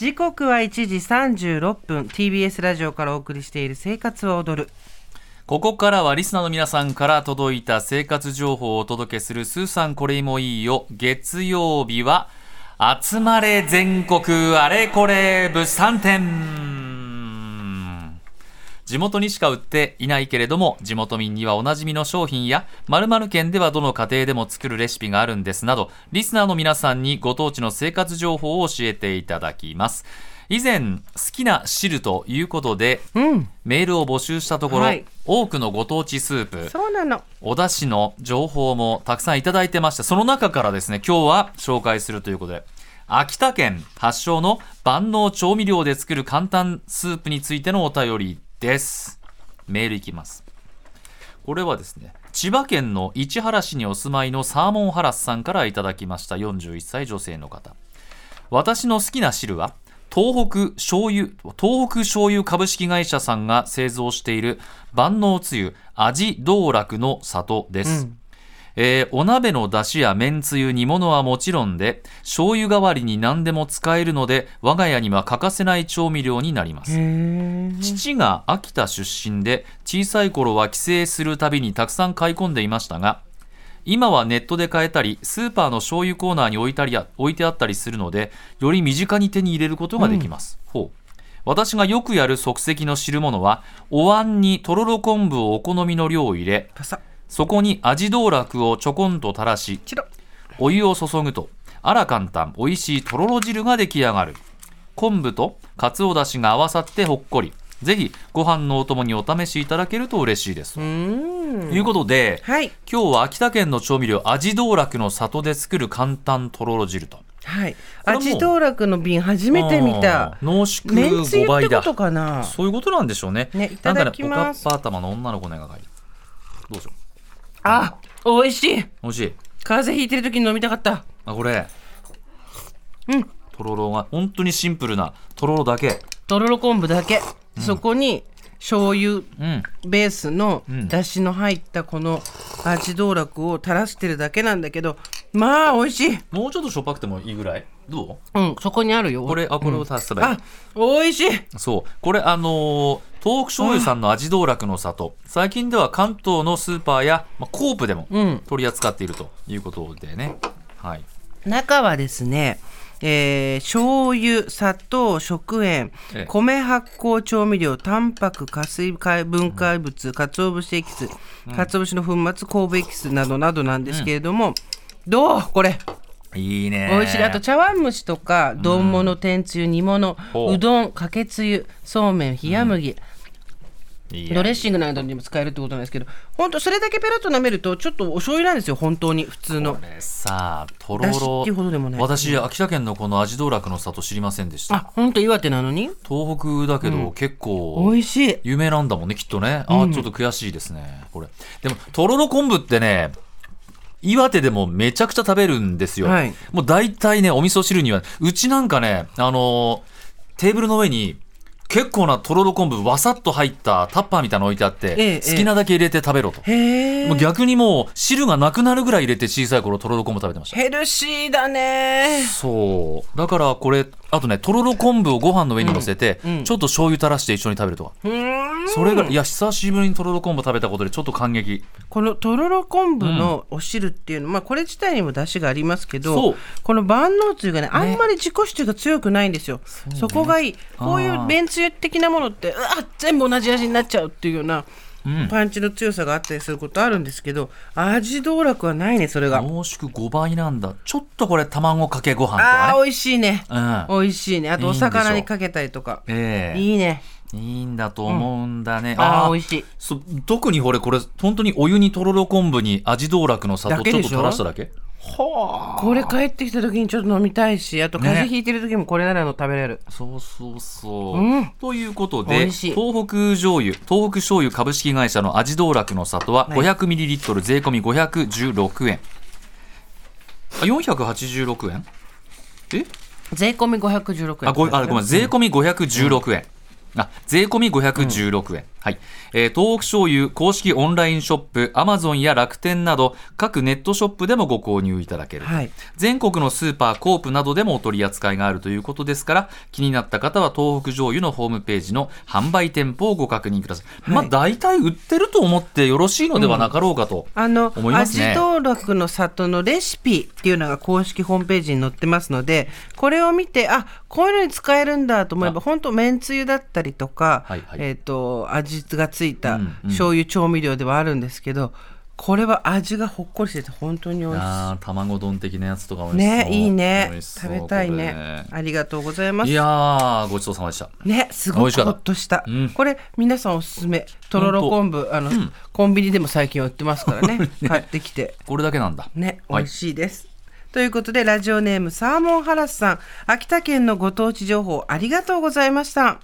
時刻は1時36分。TBS ラジオからお送りしている生活を踊る。ここからはリスナーの皆さんから届いた生活情報をお届けするスーさんこれもいいよ。月曜日は集まれ全国あれこれ物産展。地元にしか売っていないけれども地元民にはおなじみの商品や〇〇県ではどの家庭でも作るレシピがあるんですなどリスナーの皆さんにご当地の生活情報を教えていただきます。以前好きな汁ということで、うん。メールを募集したところ、はい。多くのご当地スープそうなの。お出汁の情報もたくさんいただいてましてその中からですね今日は紹介するということで秋田県発祥の万能調味料で作る簡単スープについてのお便りです。メールいきます。これはですね千葉県の市原市にお住まいのサーモンハラスさんからいただきました41歳女性の方。私の好きな汁は東北醤油東北醤油株式会社さんが製造している万能つゆ味道楽の里です、うん。えーお鍋の出汁や麺つゆ煮物はもちろんで醤油代わりに何でも使えるので我が家には欠かせない調味料になります。父が秋田出身で小さい頃は帰省するたびにたくさん買い込んでいましたが今はネットで買えたりスーパーの醤油コーナーに置いたりや置いてあったりするのでより身近に手に入れることができます、ほう。私がよくやる即席の汁物はお椀にとろろ昆布をお好みの量を入れパサそこに味道楽をちょこんと垂らしお湯を注ぐとあら簡単美味しいとろろ汁が出来上がる。昆布とかつおだしが合わさってほっこり。ぜひご飯のお供にお試しいただけると嬉しいです、ということではい。今日は秋田県の調味料味道楽の里で作る簡単とろろ汁と。はい。味道楽の瓶初めて見た濃縮めんつゆ5倍だ。そういうことなんでしょうね。ねいただきます。なんかねおかっぱ頭の女の子の絵が描いてる。どうしようあ美味しい。美味しい。風邪ひいてる時に飲みたかった。あこれ。うん。とろろが本当にシンプルなとろろだけ。とろろ昆布だけ、そこに醤油うん。ベースのん。だしの入ったこの味道楽を垂らしてるだけなんだけどまあ美味しい。もうちょっとしょっぱくてもいいぐらい？どう？うんそこにあるよ。これあこれを足せばいい、あ美味しい。そう。これあのー東北醤油さんの味道楽の里。最近では関東のスーパーや、まあ、コープでもうん。取り扱っているということでね、はい。中はですねえー、醤油砂糖食塩ええ。米発酵調味料タンパク加水分解物鰹節エキス鰹節の粉末神戸エキスなどなどなんですけれども、どうこれ？いいね。美味しい。あと茶碗蒸しとか丼物天つゆ煮物ほう。うどんかけつゆそうめん冷麦、ドレッシングなどにも使えるってことなんですけど本当それだけペラッと舐めるとちょっとお醤油なんですよ本当に普通の。これさとろだしっていうほどろでもない。私秋田県のこの味道楽の里知りませんでした。あ本当岩手なのに？東北だけど結構美味しい。有名なんだもんねきっとね。あーちょっと悔しいですねこれ。でもとろろ昆布ってね岩手でもめちゃくちゃ食べるんですよ、はい。もう大体ねお味噌汁にはうちなんかねあのーテーブルの上に結構なとろろ昆布わさっと入ったタッパーみたいなの置いてあって、ええ好きなだけ入れて食べろと、へえ。もう逆にもう汁がなくなるぐらい入れて小さい頃とろろ昆布食べてました。ヘルシーだね。そう。だからこれあとねとろろ昆布をご飯の上に乗せて、うんうん。ちょっと醤油垂らして一緒に食べるとか。それがいや久しぶりにとろろ昆布食べたことでちょっと感激。このとろろ昆布のお汁っていうの、まあこれ自体にも出汁がありますけそどう。この万能つゆがねあんまり自己主張が強くないんですよ。そ,、こがいい。こういうめんつゆ的なものってうわ全部同じ味になっちゃうっていうようなうんパンチの強さがあったりすることあるんですけど味道楽はないねそれが。濃縮5倍なんだ。ちょっとこれ卵かけご飯とあかね。ー美味しいね。うん。美味しいね。あとお魚にかけたりとか。ええ。いいね。いいんだと思うんだね、ーあー美味しい。そ特にこれこれ本当にお湯にとろろ昆布に味道楽の砂糖ちょっと垂らしただけ？はあ。これ帰ってきた時にちょっと飲みたいしあと風邪ひいてる時もこれならの食べれる、そうそうそう、うん。ということ美で東北醤油東北醤油株式会社の味道楽の里ははい。500ml 税込み516円、あ486円？え？税込み516円。あごあごめん。税込み516円、あ税込み516円、はい、えー東北醤油公式オンラインショップ、アマゾンや楽天など各ネットショップでもご購入いただける。と、はい。全国のスーパー、コープなどでもお取り扱いがあるということですから、気になった方は東北醤油のホームページの販売店舗をご確認ください。い。まあ大体売ってると思ってよろしいのではなかろうかと。あの、思いますね。味登録の里のレシピっていうのが公式ホームページに載ってますので、これを見て、あ、こういうのに使えるんだと思えば、本当めんつゆだったりとか、はいはい。えっ、と、味がついたうんうん醤油調味料ではあるんですけど、これは味がほっこりしてて本当に美味しい。卵丼的なやつとか美味しそう。ね、いい美ね食べたいね。ありがとうございますい。やー、ごちそうさまでした。ね、すごく美味しかったほっとした。うんこれ皆さんおすすめ。とろろ昆布、あの、コンビニでも最近は売ってますからね。買ってきて。これだけなんだ。ね、美はい味しいです。ということで、ラジオネームサーモンハラスさん、秋田県のご当地情報ありがとうございました。